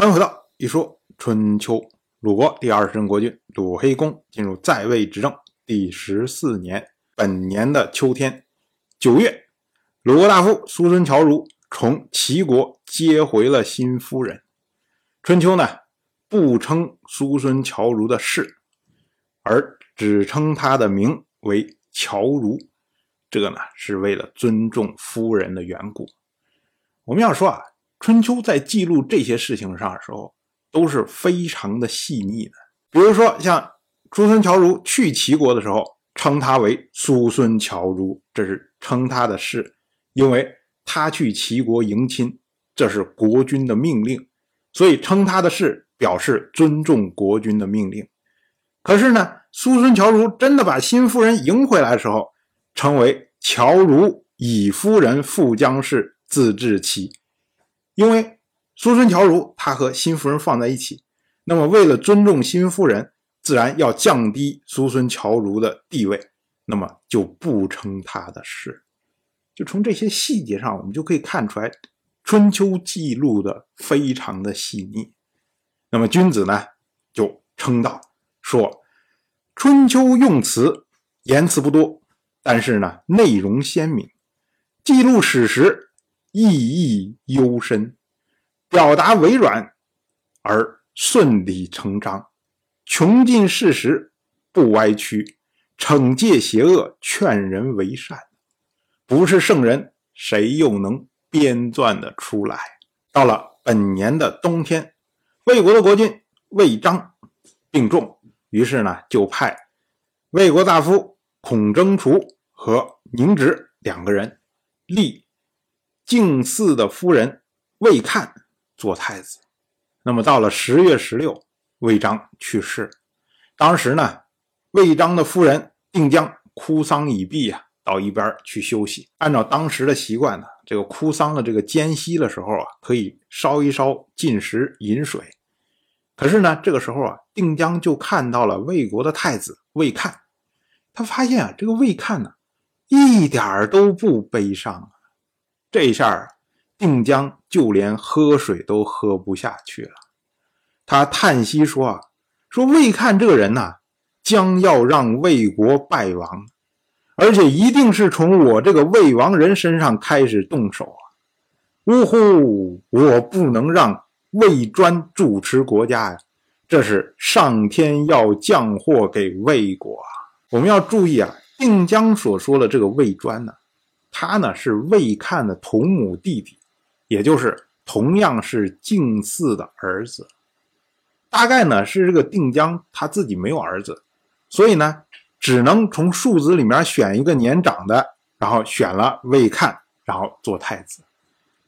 欢迎回到一说春秋。鲁国第二十任国君鲁黑公进入在位执政第十四年，本年的秋天九月，鲁国大夫苏孙侨如从齐国接回了新夫人。春秋呢不称苏孙侨如的氏，而只称他的名为侨如。这个呢是为了尊重夫人的缘故。我们要说啊，春秋在记录这些事情上的时候。都是非常的细腻的，比如说像苏孙侨如去齐国的时候，称他为苏孙侨如，这是称他的氏，因为他去齐国迎亲，这是国君的命令，所以称他的氏表示尊重国君的命令。可是呢，苏孙侨如真的把新夫人迎回来的时候，称为侨如以夫人复江氏自治齐，因为。苏孙侨如，他和新夫人放在一起，那么为了尊重新夫人，自然要降低苏孙侨如的地位，那么就不称他的氏。就从这些细节上，我们就可以看出来，春秋记录的非常的细腻。那么君子呢，就称道说，春秋用词言辞不多，但是呢，内容鲜明，记录史实，意义幽深。表达委婉而顺理成章，穷尽事实不歪曲，惩戒邪恶，劝人为善。不是圣人，谁又能编撰的出来？到了本年的冬天，魏国的国君魏章病重，于是呢，就派魏国大夫孔征除和宁直两个人立敬嗣的夫人魏看。做太子，那么到了十月十六，魏章去世。当时呢，魏章的夫人定江哭丧已毕啊，到一边去休息。按照当时的习惯呢，这个哭丧的这个间隙的时候啊，可以烧一烧进食饮水。可是呢，这个时候啊，定江就看到了魏国的太子魏看，他发现啊，这个魏看呢，一点都不悲伤啊。这一下啊。定江就连喝水都喝不下去了，他叹息说：“啊，说魏看这个人呐，将要让魏国败亡，而且一定是从我这个魏王人身上开始动手啊！呜呼，我不能让魏专主持国家呀，这是上天要降祸给魏国啊！我们要注意啊，定江所说的这个魏专呢，他呢是魏看的同母弟弟。”也就是同样是敬嗣的儿子，大概呢是这个定江他自己没有儿子，所以呢只能从庶子里面选一个年长的，然后选了魏看，然后做太子。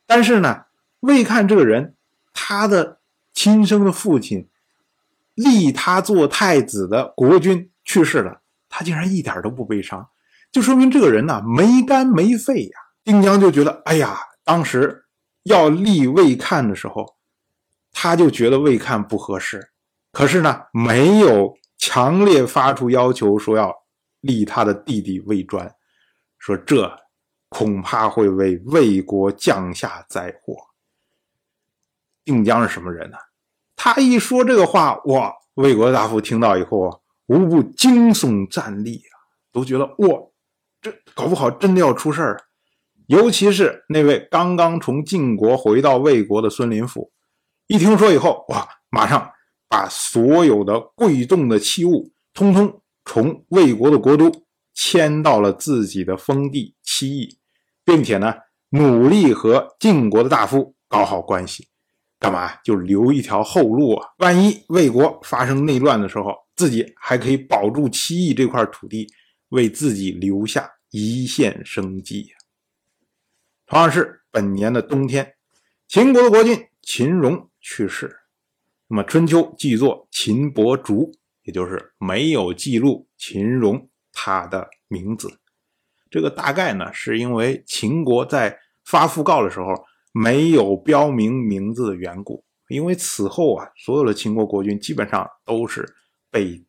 但是呢，魏看这个人，他的亲生的父亲立他做太子的国君去世了，他竟然一点都不悲伤，就说明这个人呢没肝没肺呀。定江就觉得，哎呀，当时。要立魏看的时候，他就觉得魏看不合适，可是呢，没有强烈发出要求说要立他的弟弟魏专，说这恐怕会为魏国降下灾祸。定江是什么人呢？他一说这个话，哇，魏国大夫听到以后啊，无不惊悚站立啊，都觉得哇，这搞不好真的要出事儿。尤其是那位刚刚从晋国回到魏国的孙林甫，一听说以后，哇，马上把所有的贵重的器物，通通从魏国的国都迁到了自己的封地七邑，并且呢，努力和晋国的大夫搞好关系，干嘛？就留一条后路啊！万一魏国发生内乱的时候，自己还可以保住七邑这块土地，为自己留下一线生机呀！同样是本年的冬天，秦国的国君秦荣去世。那么春秋记作秦伯竹，也就是没有记录秦荣他的名字。这个大概呢，是因为秦国在发讣告的时候没有标明名字的缘故。因为此后啊，所有的秦国国君基本上都是被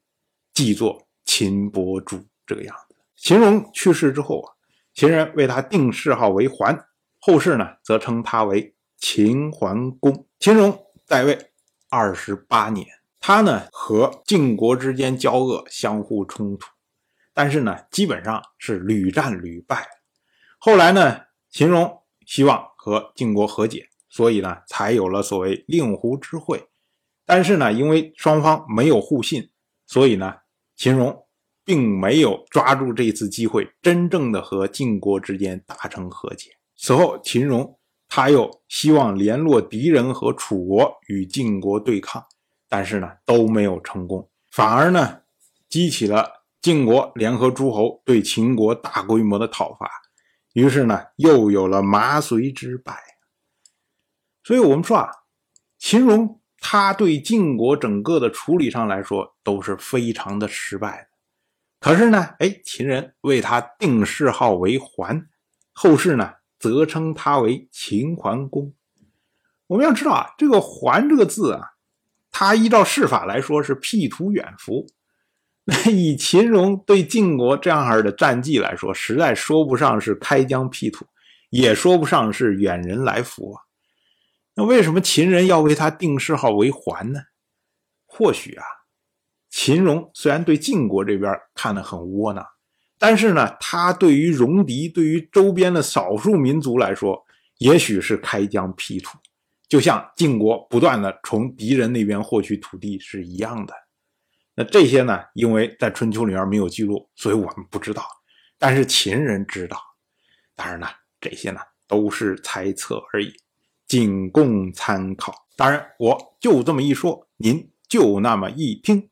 记作秦伯竹这个样子。秦荣去世之后啊，秦人为他定谥号为桓。后世呢，则称他为秦桓公。秦荣在位二十八年。他呢和晋国之间交恶，相互冲突，但是呢基本上是屡战屡败。后来呢，秦荣希望和晋国和解，所以呢才有了所谓令狐之会。但是呢，因为双方没有互信，所以呢秦荣并没有抓住这次机会，真正的和晋国之间达成和解。此后，秦荣他又希望联络敌人和楚国与晋国对抗。但是呢都没有成功，反而呢激起了晋国联合诸侯对秦国大规模的讨伐，于是呢又有了麻遂之败。所以我们说啊，秦荣他对晋国整个的处理上来说都是非常的失败的。可是呢，哎，秦人为他定谥号为桓，后世呢则称他为秦桓公。我们要知道啊，这个“桓”这个字啊。他依照世法来说是辟土远服，那以秦荣对晋国这样的战绩来说，实在说不上是开疆辟土，也说不上是远人来福啊。那为什么秦人要为他定谥号为桓呢？或许啊，秦荣虽然对晋国这边看得很窝囊，但是呢，他对于戎狄、对于周边的少数民族来说，也许是开疆辟土。就像晋国不断的从敌人那边获取土地是一样的，那这些呢？因为在春秋里面没有记录，所以我们不知道。但是秦人知道。当然呢，这些呢都是猜测而已，仅供参考。当然，我就这么一说，您就那么一听。